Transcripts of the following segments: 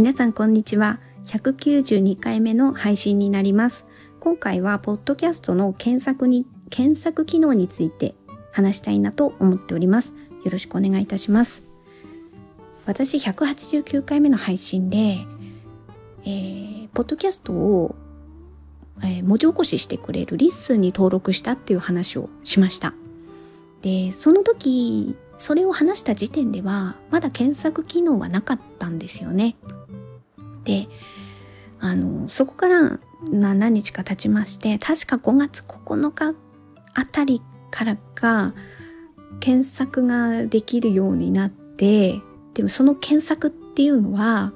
皆さんこんにちは。192回目の配信になります。今回は、ポッドキャストの検索に、検索機能について話したいなと思っております。よろしくお願いいたします。私、189回目の配信で、えー、ポッドキャストを、えー、文字起こししてくれる LISTEN に登録したっていう話をしました。で、その時、それを話した時点では、まだ検索機能はなかったんですよね。で、あの、そこから何日か経ちまして、確か5月9日あたりからか、検索ができるようになって、でもその検索っていうのは、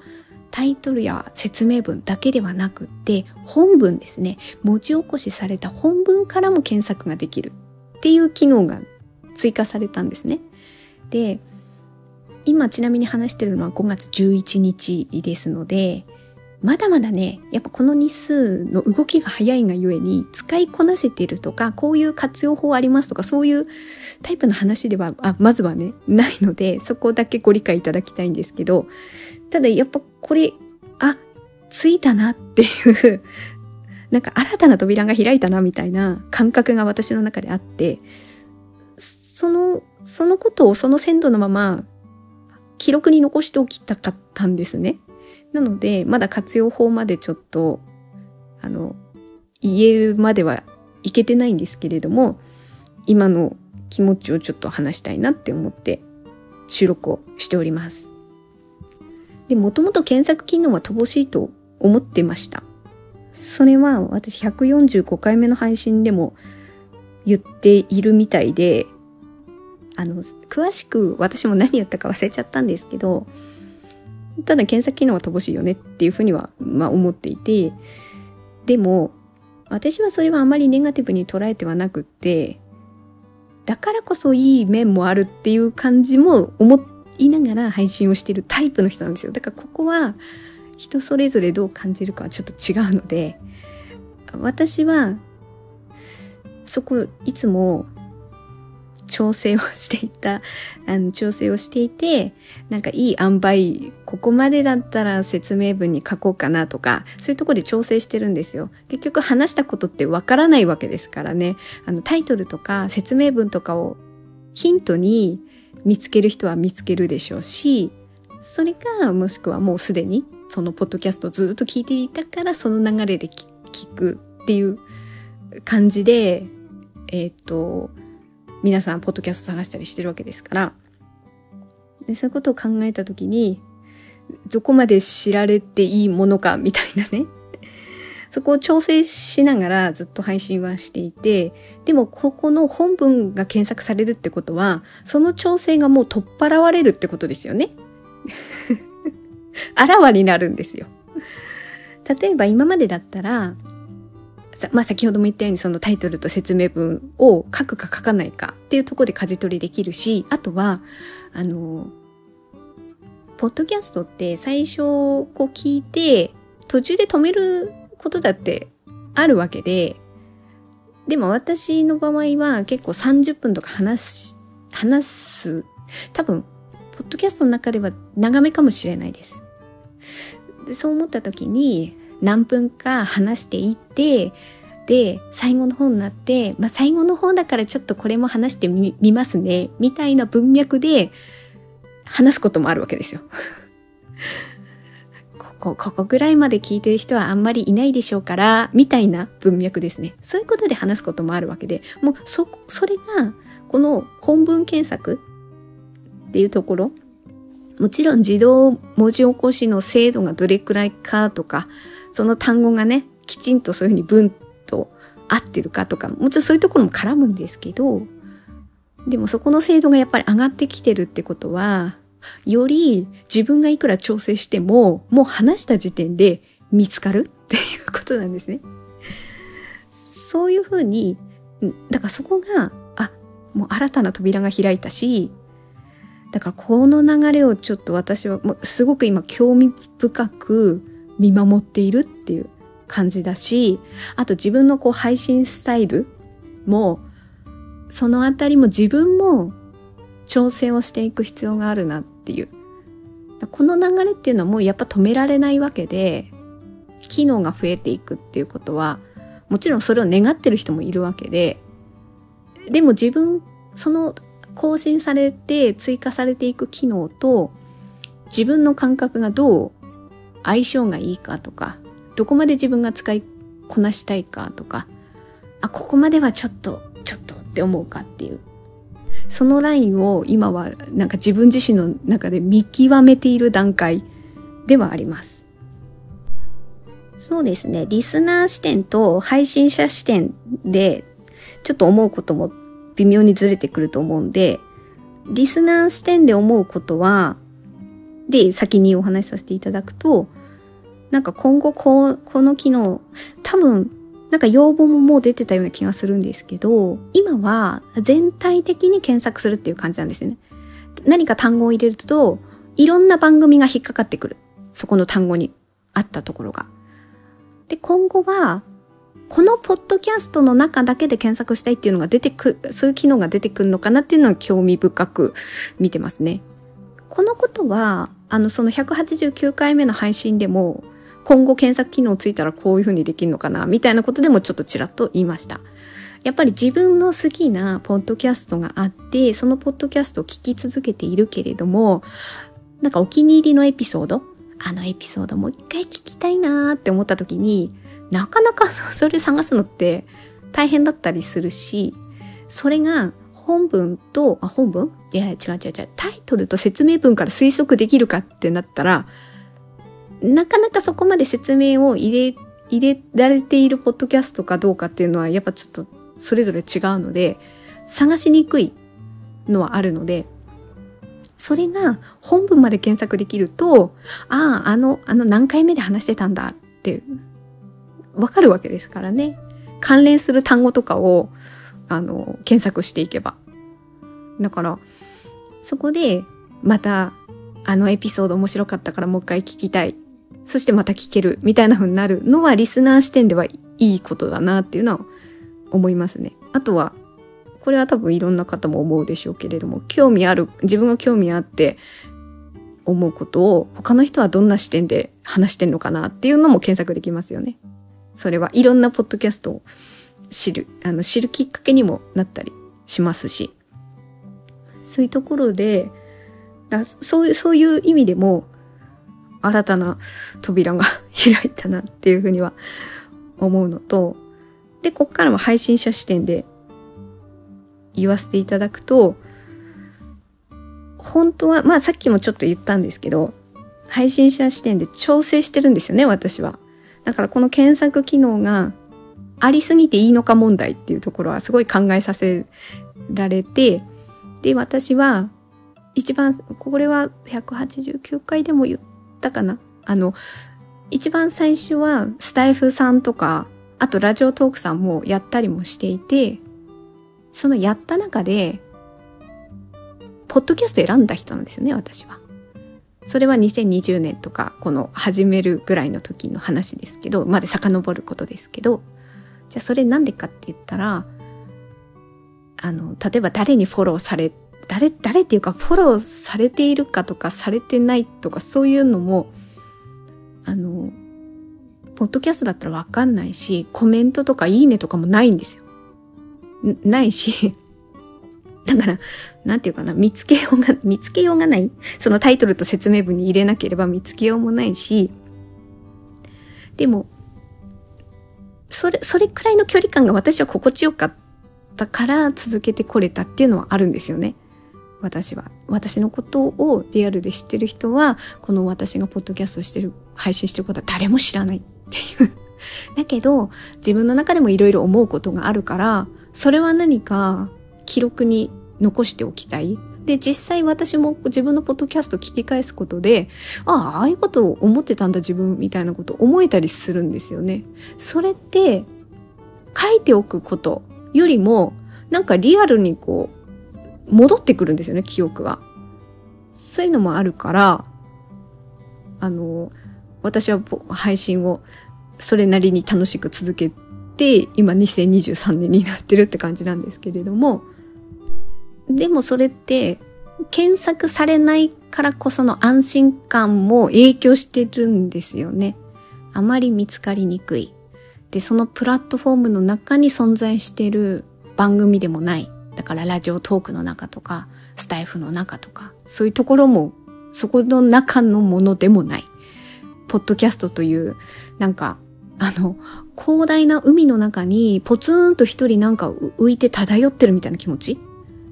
タイトルや説明文だけではなくって、本文ですね。文字起こしされた本文からも検索ができるっていう機能が追加されたんですね。で、今ちなみに話してるのは5月11日ですので、まだまだね、やっぱこの日数の動きが早いがゆえに、使いこなせてるとか、こういう活用法ありますとか、そういうタイプの話では、あ、まずはね、ないので、そこだけご理解いただきたいんですけど、ただやっぱこれ、あ、ついたなっていうなんか新たな扉が開いたなみたいな感覚が私の中であって、その、そのことをその鮮度のまま記録に残しておきたかったんですね。なので、まだ活用法までちょっと、あの、言えるまではいけてないんですけれども、今の気持ちをちょっと話したいなって思って収録をしております。で、もともと検索機能は乏しいと思ってました。それは私145回目の配信でも言っているみたいで、あの、詳しく私も何言ったか忘れちゃったんですけど、ただ検索機能は乏しいよねっていうふうには、まあ思っていて、でも、私はそれはあまりネガティブに捉えてはなくって、だからこそいい面もあるっていう感じも思いながら配信をしてるタイプの人なんですよ。だからここは人それぞれどう感じるかはちょっと違うので、私はそこいつも調整をしていた、あの、調整をしていて、なんかいい塩梅、ここまでだったら説明文に書こうかなとか、そういうとこで調整してるんですよ。結局話したことってわからないわけですからね。あの、タイトルとか説明文とかをヒントに見つける人は見つけるでしょうし、それか、もしくはもうすでに、そのポッドキャストずっと聞いていたから、その流れで聞くっていう感じで、えっ、ー、と、皆さんポッドキャスト探したりしてるわけですから。でそういうことを考えた時にどこまで知られていいものかみたいなね。そこを調整しながらずっと配信はしていてでもここの本文が検索されるってことはその調整がもう取っ払われるってことですよね。あらわになるんですよ。例えば今までだったらまあ、先ほども言ったようにそのタイトルと説明文を書くか書かないかっていうところで舵取りできるし、あとは、あの、ポッドキャストって最初こう聞いて途中で止めることだってあるわけで、でも私の場合は結構30分とか話す、話す、多分、ポッドキャストの中では長めかもしれないです。そう思った時に、何分か話していってで最後の方になって、まあ、最後の方だからちょっとこれも話してみますねみたいな文脈で話すこともあるわけですよ。ここ、ここぐらいまで聞いてる人はあんまりいないでしょうから、みたいな文脈ですね。そういうことで話すこともあるわけで、もうそ、それが、この本文検索っていうところ、もちろん自動文字起こしの精度がどれくらいかとか、その単語がね、きちんとそういうふうに文と合ってるかとか、もちろんそういうところも絡むんですけど、でもそこの精度がやっぱり上がってきてるってことは、より自分がいくら調整しても、もう話した時点で見つかるっていうことなんですね。そういうふうに、だからそこが、あ、もう新たな扉が開いたし、だからこの流れをちょっと私はもうすごく今興味深く見守っているっていう感じだし、あと自分のこう配信スタイルも、そのあたりも自分も調整をしていく必要があるなっていう。この流れっていうのはもうやっぱ止められないわけで機能が増えていくっていうことはもちろんそれを願ってる人もいるわけででも自分その更新されて追加されていく機能と自分の感覚がどう相性がいいかとかどこまで自分が使いこなしたいかとかあここまではちょっとちょっとって思うかっていうそのラインを今はなんか自分自身の中で見極めている段階ではあります。そうですね。リスナー視点と配信者視点でちょっと思うことも微妙にずれてくると思うんで、リスナー視点で思うことは、で、先にお話しさせていただくと、なんか今後こうこの機能、多分なんか要望ももう出てたような気がするんですけど、今は全体的に検索するっていう感じなんですよね。何か単語を入れると、いろんな番組が引っかかってくる。そこの単語にあったところが。で、今後は、このポッドキャストの中だけで検索したいっていうのが出てく、そういう機能が出てくるのかなっていうのは興味深く見てますね。このことは、あの、その189回目の配信でも、今後検索機能ついたらこういう風にできるのかなみたいなことでもちょっとちらっと言いました。やっぱり自分の好きなポッドキャストがあって、そのポッドキャストを聞き続けているけれども、なんかお気に入りのエピソード、あのエピソードもう一回聞きたいなーって思った時に、なかなかそれ探すのって大変だったりするし、それが本文と、あ、本文？いや、違う違う違う。タイトルと説明文から推測できるかってなったら、なかなかそこまで説明を入れ、入れられているポッドキャストかどうかっていうのはやっぱちょっとそれぞれ違うので、探しにくいのはあるので、それが本文まで検索できると、ああ、あの、あの何回目で話してたんだっていうわかるわけですからね。関連する単語とかを、あの、検索していけば。だから、そこで、また、あのエピソード面白かったからもう一回聞きたいそしてまた聞けるみたいな風になるのはリスナー視点ではいいことだなっていうのは思いますね。あとは、これは多分いろんな方も思うでしょうけれども、興味ある、自分が興味あって思うことを他の人はどんな視点で話してんのかなっていうのも検索できますよね。それはいろんなポッドキャストを知る、あの、知るきっかけにもなったりしますし、そういうところで、だそういう、そういう意味でも、新たな扉が開いたなっていうふうには思うのと、で、こっからも配信者視点で言わせていただくと、本当は、まあさっきもちょっと言ったんですけど、配信者視点で調整してるんですよね、私は。だからこの検索機能がありすぎていいのか問題っていうところはすごい考えさせられて、で、私は一番、これは189回でも言ったかな？あの、一番最初はスタイフさんとか、あとラジオトークさんもやったりもしていて、そのやった中で、ポッドキャスト選んだ人なんですよね、私は。それは2020年とか、この始めるぐらいの時の話ですけど、まで遡ることですけど、じゃあそれなんでかって言ったら、あの、例えば誰にフォローされ誰、誰っていうかフォローされているかとかされてないとかそういうのも、あの、ポッドキャストだったらわかんないし、コメントとかいいねとかもないんですよ。ないし、だから、なんていうかな、見つけようが、見つけようがない。そのタイトルと説明文に入れなければ見つけようもないし、でも、それ、それくらいの距離感が私は心地よかったから続けてこれたっていうのはあるんですよね。私は私のことをリアルで知ってる人はこの私がポッドキャストしてる配信してることは誰も知らないっていう だけど自分の中でもいろいろ思うことがあるからそれは何か記録に残しておきたいで実際私も自分のポッドキャスト聞き返すことでああああいうことを思ってたんだ自分みたいなこと思えたりするんですよねそれって書いておくことよりもなんかリアルにこう戻ってくるんですよね、記憶が。そういうのもあるから、あの、私は配信をそれなりに楽しく続けて、今2023年になってるって感じなんですけれども、でもそれって検索されないからこその安心感も影響してるんですよね。あまり見つかりにくい。で、そのプラットフォームの中に存在してる番組でもない。だからラジオトークの中とか、スタイフの中とか、そういうところも、そこの中のものでもない。ポッドキャストという、なんか、あの、広大な海の中にポツンと一人なんか浮いて漂ってるみたいな気持ち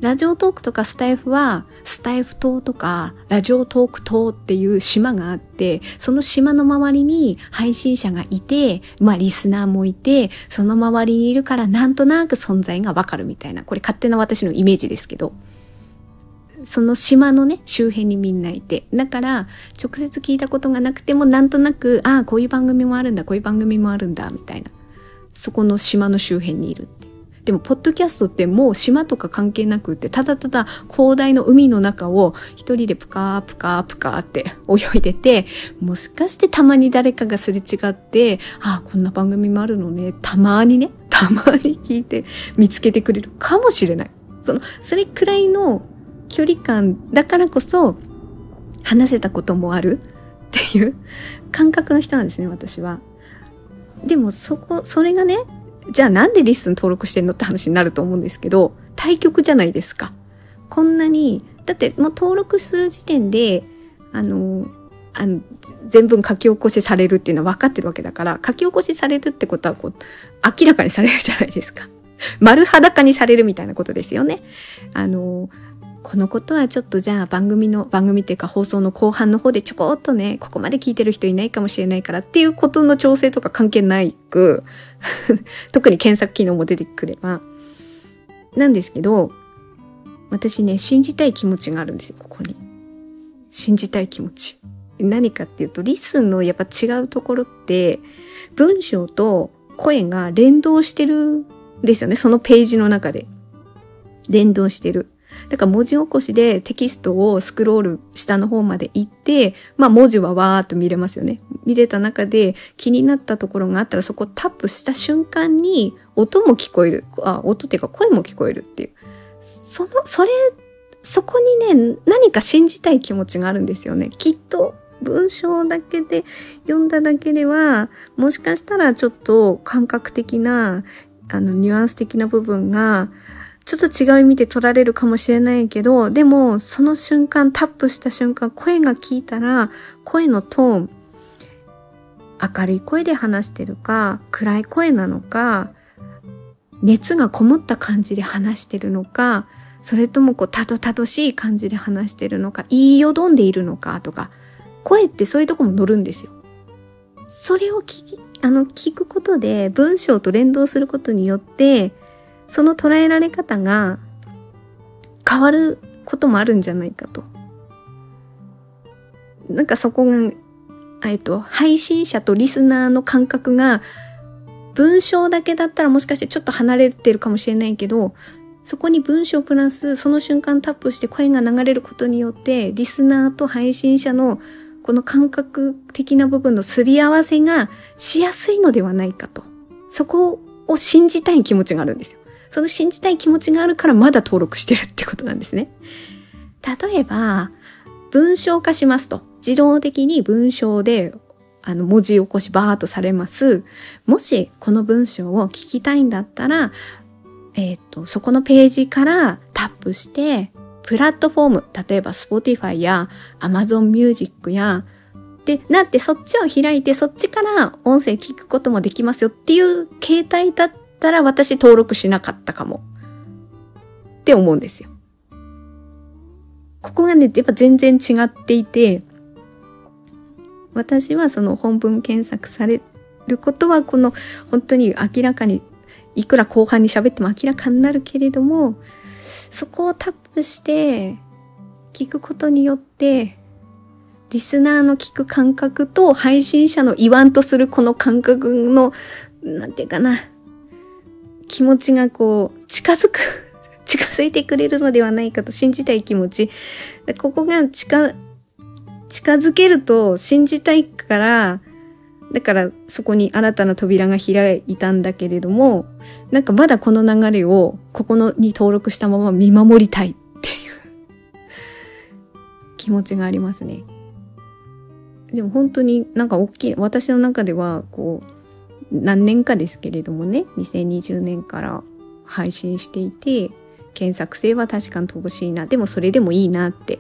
ラジオトークとかスタイフは、スタイフ島とか、ラジオトーク島っていう島があって、その島の周りに配信者がいて、まあリスナーもいて、その周りにいるからなんとなく存在がわかるみたいな、これ勝手な私のイメージですけど、その島のね、周辺にみんないて。だから、直接聞いたことがなくても、なんとなく、ああ、こういう番組もあるんだ、こういう番組もあるんだ、みたいな。そこの島の周辺にいるでも、ポッドキャストってもう島とか関係なくって、ただただ広大の海の中を一人でプカープカープカーって泳いでて、もしかしてたまに誰かがすれ違って、ああ、こんな番組もあるのね、たまにね、たまに聞いて見つけてくれるかもしれない。その、それくらいの距離感だからこそ、話せたこともあるっていう感覚の人なんですね、私は。でもそこ、それがね、じゃあなんでリスン登録してんのって話になると思うんですけど、対局じゃないですか。こんなに、だってもう登録する時点で、あの、あの、全文書き起こしされるっていうのは分かってるわけだから、書き起こしされるってことはこう、明らかにされるじゃないですか。丸裸にされるみたいなことですよね。あの、このことはちょっとじゃあ番組の、番組っていうか放送の後半の方でちょこっとね、ここまで聞いてる人いないかもしれないからっていうことの調整とか関係ないく、特に検索機能も出てくれば、なんですけど、私ね、信じたい気持ちがあるんですよ、ここに。信じたい気持ち。何かっていうと、リスンのやっぱ違うところって、文章と声が連動してるんですよね、そのページの中で。連動してる。だから文字起こしでテキストをスクロール下の方まで行って、まあ文字はわーっと見れますよね。見れた中で気になったところがあったらそこタップした瞬間に音も聞こえる。あ、音っていうか声も聞こえるっていう。その、それ、そこにね、何か信じたい気持ちがあるんですよね。きっと文章だけで読んだだけでは、もしかしたらちょっと感覚的な、あの、ニュアンス的な部分が、ちょっと違う意味で取られるかもしれないけど、でも、その瞬間、タップした瞬間、声が聞いたら、声のトーン、明るい声で話してるか、暗い声なのか、熱がこもった感じで話してるのか、それともこう、たどたどしい感じで話してるのか、言いよどんでいるのかとか、声ってそういうとこも乗るんですよ。それを聞き、あの、聞くことで文章と連動することによって、その捉えられ方が変わることもあるんじゃないかと。なんかそこが、えっと、配信者とリスナーの感覚が文章だけだったらもしかしてちょっと離れてるかもしれないけど、そこに文章プラスその瞬間タップして声が流れることによってリスナーと配信者のこの感覚的な部分のすり合わせがしやすいのではないかと。そこを信じたい気持ちがあるんですよ。その信じたい気持ちがあるからまだ登録してるってことなんですね。例えば、文章化しますと。自動的に文章であの文字起こしバーっとされます。もしこの文章を聞きたいんだったら、えっ、ー、と、そこのページからタップして、プラットフォーム、例えば Spotify や Amazon Music や、で、なってそっちを開いてそっちから音声聞くこともできますよっていう形態だっったら私登録しなかったかも。って思うんですよ。ここがね、やっぱ全然違っていて、私はその本文検索されることはこの本当に明らかにいくら後半に喋っても明らかになるけれどもそこをタップして聞くことによってリスナーの聞く感覚と配信者の言わんとするこの感覚のなんていうかな気持ちがこう近づく 近づいてくれるのではないかと信じたい気持ちここが近近づけると信じたいからだからそこに新たな扉が開いたんだけれどもなんかまだこの流れをここのに登録したまま見守りたいっていう 気持ちがありますね。でも本当になんか大きい、私の中ではこう、何年かですけれどもね、2020年から配信していて、検索性は確かに乏しいな。でもそれでもいいなって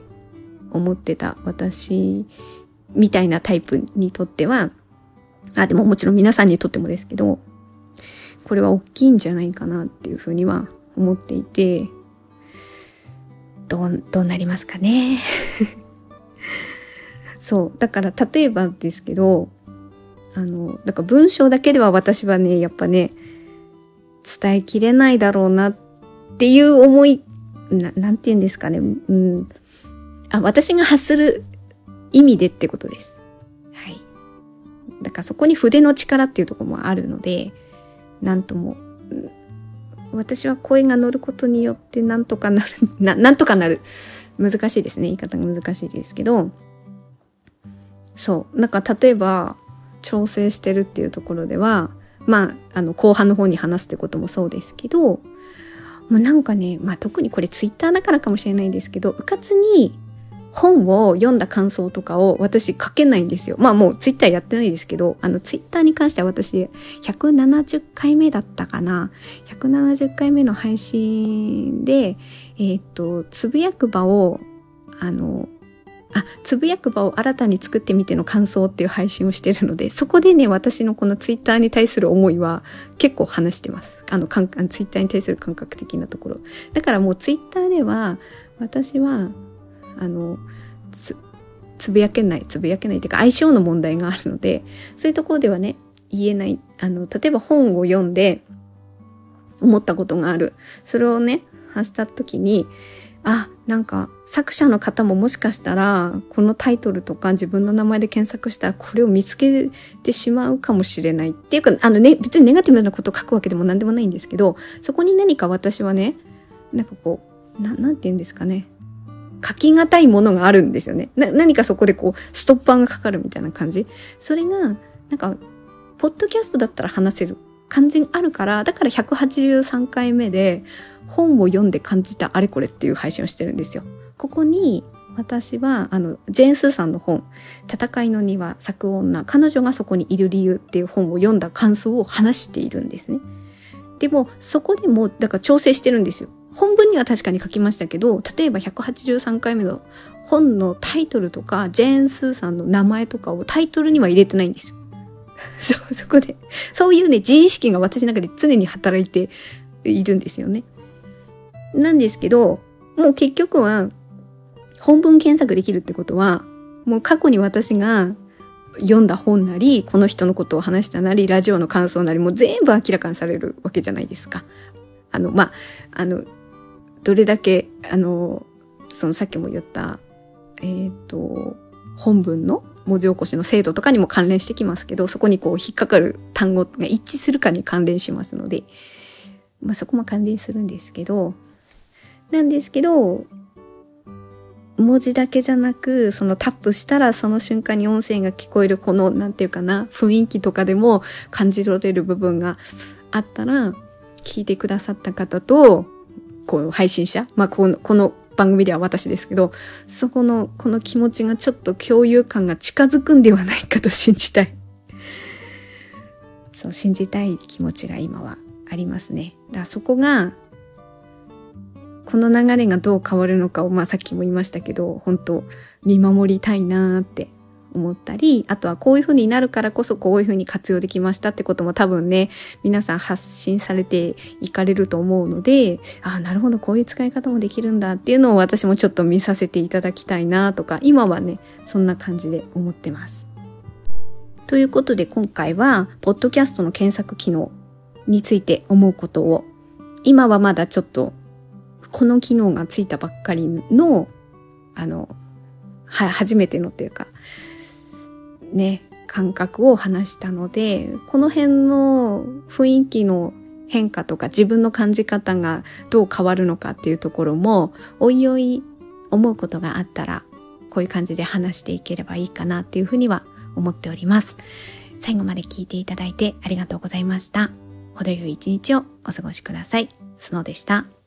思ってた私みたいなタイプにとっては、あ、でももちろん皆さんにとってもですけど、これは大きいんじゃないかなっていうふうには思っていて、どう、どうなりますかね。そう。だから例えばですけど、あの、だから文章だけでは私はね、やっぱね、伝えきれないだろうなっていう思い、ななんて言うんですかね。うん。あ、私が発する意味でってことです。はい。だからそこに筆の力っていうとこもあるので、なんとも、私は声が乗ることによってなんとかなる、な、なんとかなる。難しいですね。言い方が難しいですけど、そう。なんか例えば、調整してるっていうところでは、まあ、あの、後半の方に話すってこともそうですけど、もうなんかね、まあ特にこれツイッターだからかもしれないんですけど、うかつに本を読んだ感想とかを私書けないんですよ。まあもうツイッターやってないですけど、あのツイッターに関しては私170回目だったかな。170回目の配信で、えっ、と、つぶやく場を、あの、あ、つぶやく場を新たに作ってみての感想っていう配信をしてるので、そこでね、私のこのツイッターに対する思いは結構話してます。あの、かんツイッターに対する感覚的なところ。だからもうツイッターでは、私はあのつつぶやけないつぶやけないっていうか相性の問題があるのでそういうところではね言えないあの例えば本を読んで思ったことがあるそれをね発した時にあなんか作者の方ももしかしたらこのタイトルとか自分の名前で検索したらこれを見つけてしまうかもしれないっていうかあのね別にネガティブなことを書くわけでも何でもないんですけどそこに何か私はねなんかこうななんて言うんですかね書き難いものがあるんですよね。何かそこでこう、ストッパーがかかるみたいな感じ。それが、なんか、ポッドキャストだったら話せる感じあるから、だから183回目で本を読んで感じたあれこれっていう配信をしてるんですよ。ここに、私は、あの、ジェーン・スーさんの本、戦いの庭、咲く女、彼女がそこにいる理由っていう本を読んだ感想を話しているんですね。でも、そこでも、だから調整してるんですよ。本文には確かに書きましたけど、例えば183回目の本のタイトルとか、ジェーン・スーさんの名前とかをタイトルには入れてないんですよ。そう、そこで、そういうね、自意識が私の中で常に働いているんですよね。なんですけど、もう結局は、本文検索できるってことは、もう過去に私が読んだ本なり、この人のことを話したなり、ラジオの感想なり、もう全部明らかにされるわけじゃないですか。あの、まあ、あの、どれだけ、あの、そのさっきも言った、えっ、ー、と、本文の文字起こしの精度とかにも関連してきますけど、そこにこう引っかかる単語が一致するかに関連しますので、まあそこも関連するんですけど、なんですけど、文字だけじゃなく、そのタップしたらその瞬間に音声が聞こえるこの、なんていうかな、雰囲気とかでも感じ取れる部分があったら、聞いてくださった方と、こう配信者、まあこの、この番組では私ですけど、そこの、この気持ちがちょっと共有感が近づくんではないかと信じたい。そう、信じたい気持ちが今はありますね。だからそこが、この流れがどう変わるのかを、まあさっきも言いましたけど、本当見守りたいなーって思ったり、あとはこういう風になるからこそこういう風に活用できましたってことも多分ね、皆さん発信されていかれると思うので、ああ、なるほど、こういう使い方もできるんだっていうのを私もちょっと見させていただきたいなとか、今はね、そんな感じで思ってます。ということで今回は、ポッドキャストの検索機能について思うことを、今はまだちょっと、この機能がついたばっかりの、あの、は、初めてのっていうか、ね、感覚を話したので、この辺の雰囲気の変化とか自分の感じ方がどう変わるのかっていうところも、おいおい思うことがあったら、こういう感じで話していければいいかなっていうふうには思っております。最後まで聞いていただいてありがとうございました。程よい一日をお過ごしください。スノでした。